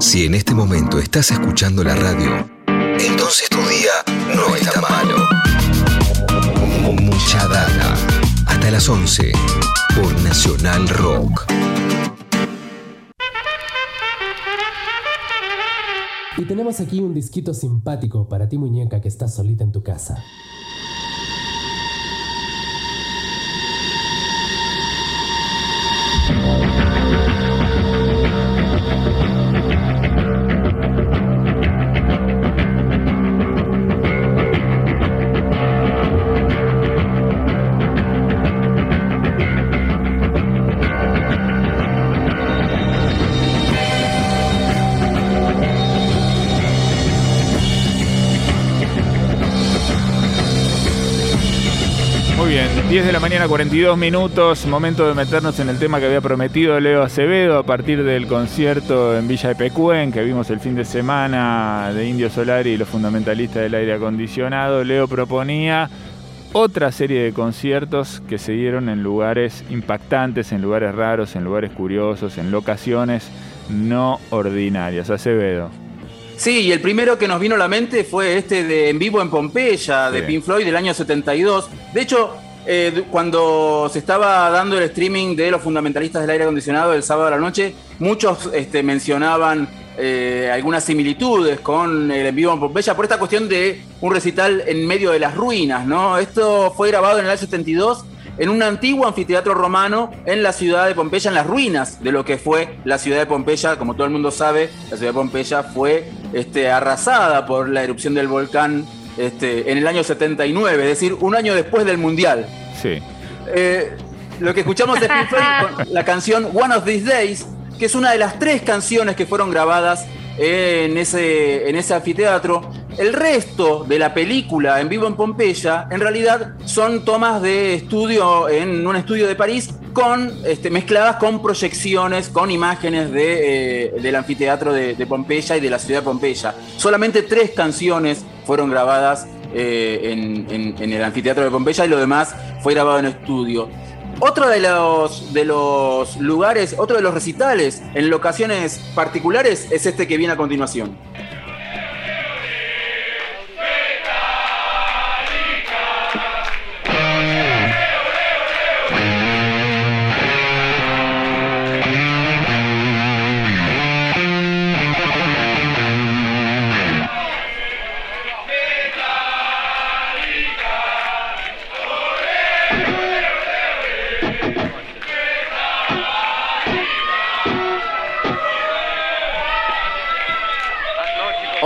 Si en este momento estás escuchando la radio, entonces tu día no está malo. Mucha data. Hasta las 11 por Nacional Rock. Y tenemos aquí un disquito simpático para ti muñeca que estás solita en tu casa. Bien, 10 de la mañana, 42 minutos, momento de meternos en el tema que había prometido Leo Acevedo a partir del concierto en Villa de Pecuen que vimos el fin de semana de Indio Solari y los fundamentalistas del aire acondicionado. Leo proponía otra serie de conciertos que se dieron en lugares impactantes, en lugares raros, en lugares curiosos, en locaciones no ordinarias. Acevedo. Sí, y el primero que nos vino a la mente fue este de En Vivo en Pompeya, de Sí. Pink Floyd del año 72. De hecho, eh, cuando se estaba dando el streaming de los fundamentalistas del aire acondicionado el sábado a la noche, muchos este, mencionaban eh, algunas similitudes con el En Vivo en Pompeya por esta cuestión de un recital en medio de las ruinas, ¿no? Esto fue grabado en el año 72 en un antiguo anfiteatro romano en la ciudad de Pompeya, en las ruinas de lo que fue la ciudad de Pompeya. Como todo el mundo sabe, la ciudad de Pompeya fue este, arrasada por la erupción del volcán este, en el año 79, es decir, un año después del Mundial. Sí. Eh, lo que escuchamos de Pink Floyd con la canción One of These Days, que es una de las tres canciones que fueron grabadas en ese, en ese anfiteatro. El resto de la película en vivo en Pompeya, en realidad, son tomas de estudio en un estudio de París con, este, mezcladas con proyecciones, con imágenes de, eh, del anfiteatro de, Pompeya y de la ciudad de Pompeya. Solamente tres canciones fueron grabadas eh, en, en- en el anfiteatro de Pompeya y lo demás fue grabado en estudio. Otro de los, de los lugares, otro de los recitales en locaciones particulares es este que viene a continuación.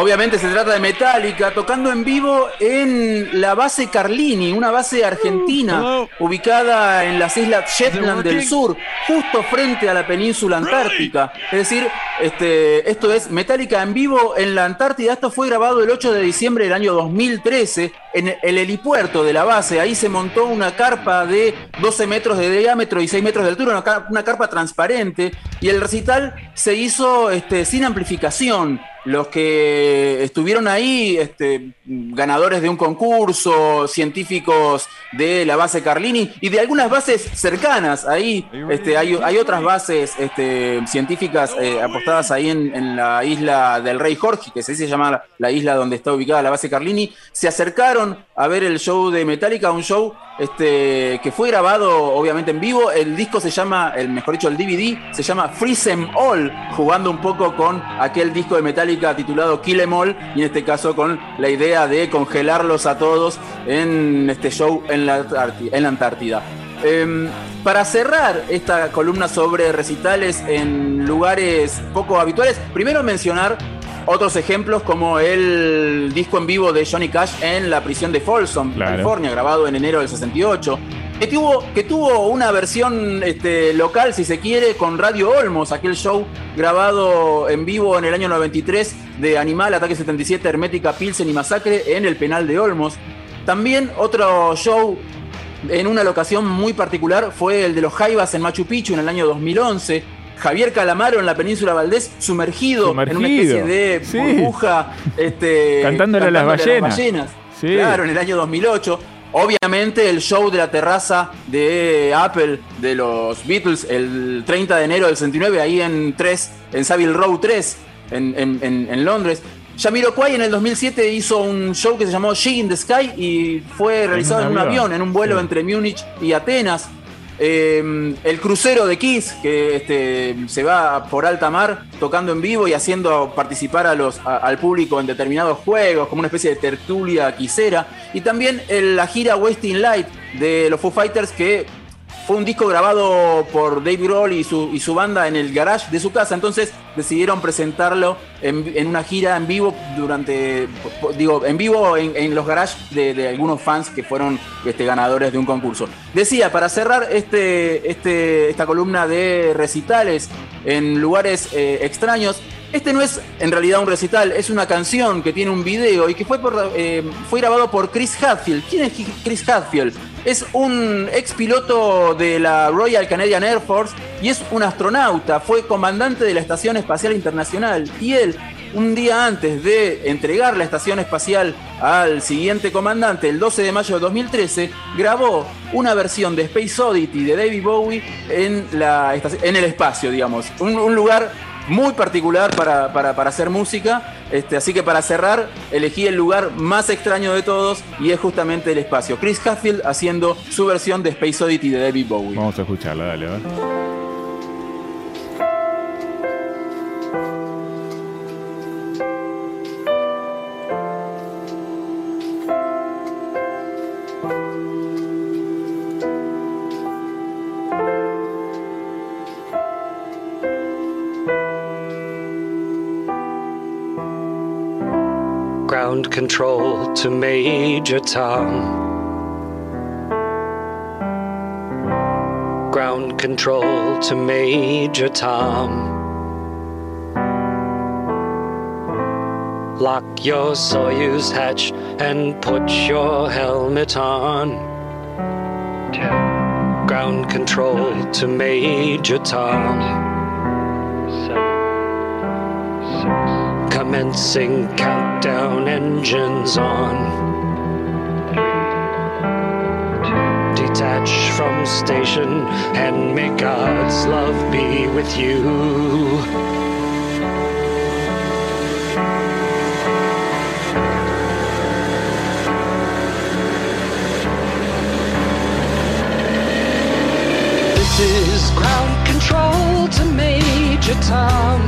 Obviamente se trata de Metallica tocando en vivo en la base Carlini, una base argentina ubicada en las islas Shetland del Sur, justo frente a la península antártica. Es decir, este, esto es Metallica en vivo en la Antártida. Esto fue grabado el 8 de diciembre del año 2013 en el helipuerto de la base. Ahí se montó una carpa de 12 metros de diámetro y 6 metros de altura, una, car- una carpa transparente. Y el recital se hizo este, sin amplificación. Los que estuvieron ahí, este, ganadores de un concurso, científicos de la base Carlini y de algunas bases cercanas. Ahí este, hay, hay otras bases este, científicas eh, apostadas ahí en, en la isla del Rey Jorge, que se dice llamar la isla donde está ubicada la base Carlini. Se acercaron a ver el show de Metallica, un show este, que fue grabado obviamente en vivo. El disco se llama, el mejor dicho, el DVD se llama Freeze 'em All, jugando un poco con aquel disco de Metallica titulado Kill 'em All, y en este caso con la idea de congelarlos a todos en este show en la, Antártida. Em, para cerrar esta columna sobre recitales en lugares poco habituales, primero mencionar otros ejemplos como el disco en vivo de Johnny Cash en la prisión de Folsom, Claro. California, grabado en enero del 68. Que tuvo, que tuvo una versión este, local, si se quiere, con Radio Olmos, aquel show grabado en vivo en el año 93 de Animal, Ataque 77, Hermética, Pilsen y Masacre en el penal de Olmos. También otro show en una locación muy particular fue el de los Jaivas en Machu Picchu en el año 2011. Javier Calamaro en la península Valdés, sumergido, en una especie de sí. burbuja. Este, Cantándole a las ballenas. Sí. Claro, en el año 2008. Obviamente el show de la terraza de Apple de los Beatles el 30 de enero del 69 ahí en 3, en Savile Row 3. en, en, en Londres. Yamiroquai en el 2007 hizo un show que se llamó She in the Sky y fue realizado en un, avión, en un vuelo entre Múnich y Atenas. Em, el crucero de Kiss, que este, se va por alta mar tocando en vivo y haciendo participar a los, al público en determinados juegos, como una especie de tertulia quisera. Y también la gira Wasting Light de los Foo Fighters, que fue un disco grabado por Dave Grohl y su, y su banda en el garage de su casa, entonces decidieron presentarlo en, una gira en vivo durante, digo, en vivo en, los garages de, algunos fans que fueron este, ganadores de un concurso. Decía, para cerrar este, este, esta columna de recitales en lugares eh, extraños, este no es en realidad un recital, es una canción que tiene un video y que fue, eh, fue grabado por Chris Hadfield. ¿Quién es Chris Hadfield? Es un ex piloto de la Royal Canadian Air Force y es un astronauta. Fue comandante de la Estación Espacial Internacional y él, un día antes de entregar la estación espacial al siguiente comandante, el 12 de mayo de 2013, grabó una versión de Space Oddity de David Bowie en, la en el espacio, digamos. un lugar muy particular para, hacer música. Este, así que para cerrar, elegí el lugar más extraño de todos y es justamente el espacio. Chris Hadfield haciendo su versión de Space Oddity de David Bowie. Vamos a escucharla, dale, ¿verdad? Control to Major Tom. Ground control to Major Tom. Lock your Soyuz hatch and put your helmet on. Ground control to Major Tom. commencing countdown engines on. Detach from station and may God's love be with you. This is ground control to Major Tom.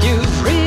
You've reached.